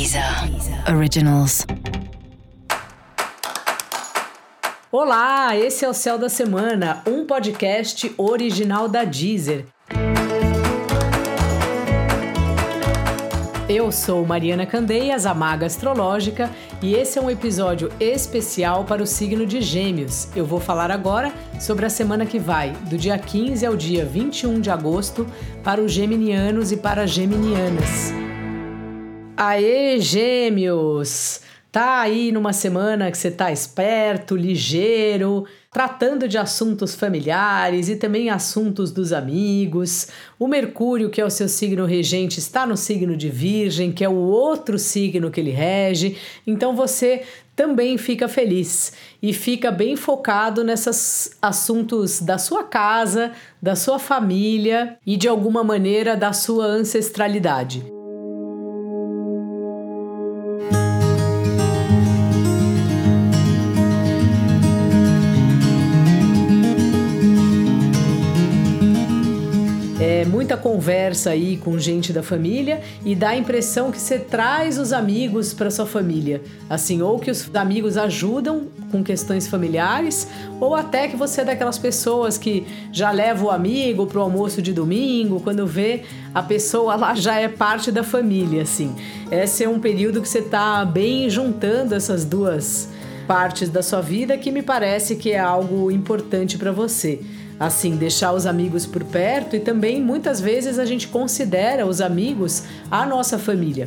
Deezer Originals. Olá, esse é o Céu da Semana, um podcast original da Deezer. Eu sou Mariana Candeias, a Maga Astrológica, e esse é um episódio especial para o signo de Gêmeos. Eu vou falar agora sobre a semana que vai, do dia 15 ao dia 21 de agosto, para os geminianos e para as geminianas. Aê, gêmeos! Tá aí numa semana que você tá esperto, ligeiro, tratando de assuntos familiares e também assuntos dos amigos. O Mercúrio, que é o seu signo regente, está no signo de Virgem, que é o outro signo que ele rege. Então você também fica feliz e fica bem focado nesses assuntos da sua casa, da sua família e de alguma maneira da sua ancestralidade. Muita conversa aí com gente da família e dá a impressão que você traz os amigos para sua família. Assim, ou que os amigos ajudam com questões familiares, ou até que você é daquelas pessoas que já leva o amigo pro almoço de domingo, quando vê a pessoa lá já é parte da família, assim. Esse é um período que você tá bem juntando essas duas partes da sua vida que me parece que é algo importante para você assim, deixar os amigos por perto e também muitas vezes a gente considera os amigos a nossa família.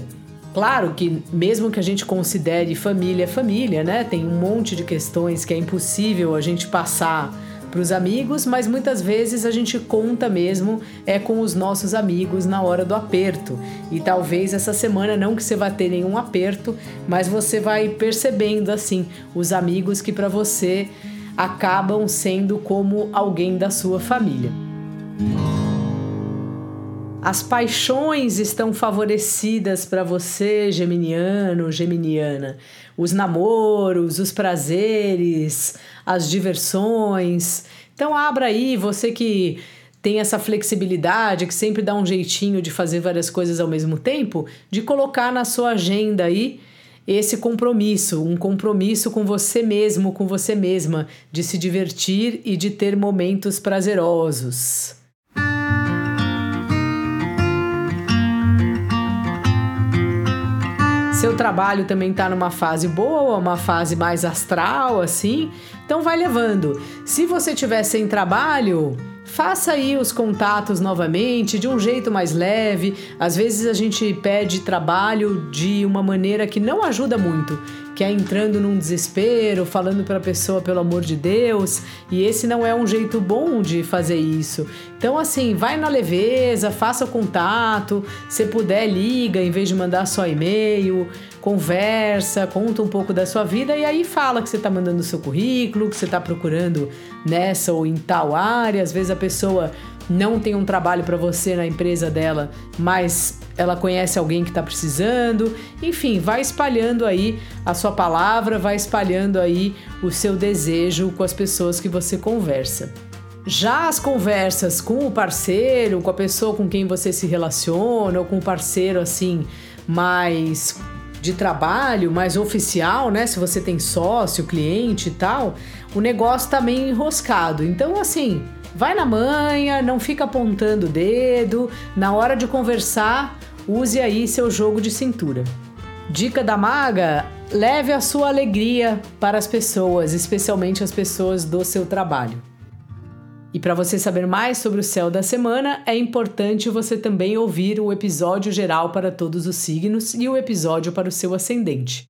Claro que mesmo que a gente considere família família, né? Tem um monte de questões que é impossível a gente passar para os amigos, mas muitas vezes a gente conta mesmo é com os nossos amigos na hora do aperto. E talvez essa semana não que você vá ter nenhum aperto, mas você vai percebendo assim os amigos que para você acabam sendo como alguém da sua família. As paixões estão favorecidas para você, geminiano, geminiana. Os namoros, os prazeres, as diversões. Então abra aí, você que tem essa flexibilidade, que sempre dá um jeitinho de fazer várias coisas ao mesmo tempo, de colocar na sua agenda aí esse compromisso, um compromisso com você mesmo, com você mesma, de se divertir e de ter momentos prazerosos. Seu trabalho também está numa fase boa, uma fase mais astral, assim, então vai levando. Se você tiver sem trabalho, faça aí os contatos novamente de um jeito mais leve. Às vezes a gente pede trabalho de uma maneira que não ajuda muito, que é entrando num desespero, falando para a pessoa pelo amor de Deus, e esse não é um jeito bom de fazer isso. Então, assim, vai na leveza, faça o contato, se puder, liga em vez de mandar só e-mail, conversa, conta um pouco da sua vida e aí fala que você está mandando o seu currículo, que você está procurando nessa ou em tal área. Às vezes a pessoa não tem um trabalho para você na empresa dela, mas ela conhece alguém que está precisando. Enfim, vai espalhando aí a sua palavra, vai espalhando aí o seu desejo com as pessoas que você conversa. Já as conversas com o parceiro, com a pessoa com quem você se relaciona, ou com o parceiro assim, mais de trabalho, mais oficial, né? Se você tem sócio, cliente e tal, o negócio tá meio enroscado. Então, assim, vai na manha, não fica apontando o dedo. Na hora de conversar, use aí seu jogo de cintura. Dica da maga: leve a sua alegria para as pessoas, especialmente as pessoas do seu trabalho. E para você saber mais sobre o céu da semana, é importante você também ouvir o episódio geral para todos os signos e o episódio para o seu ascendente.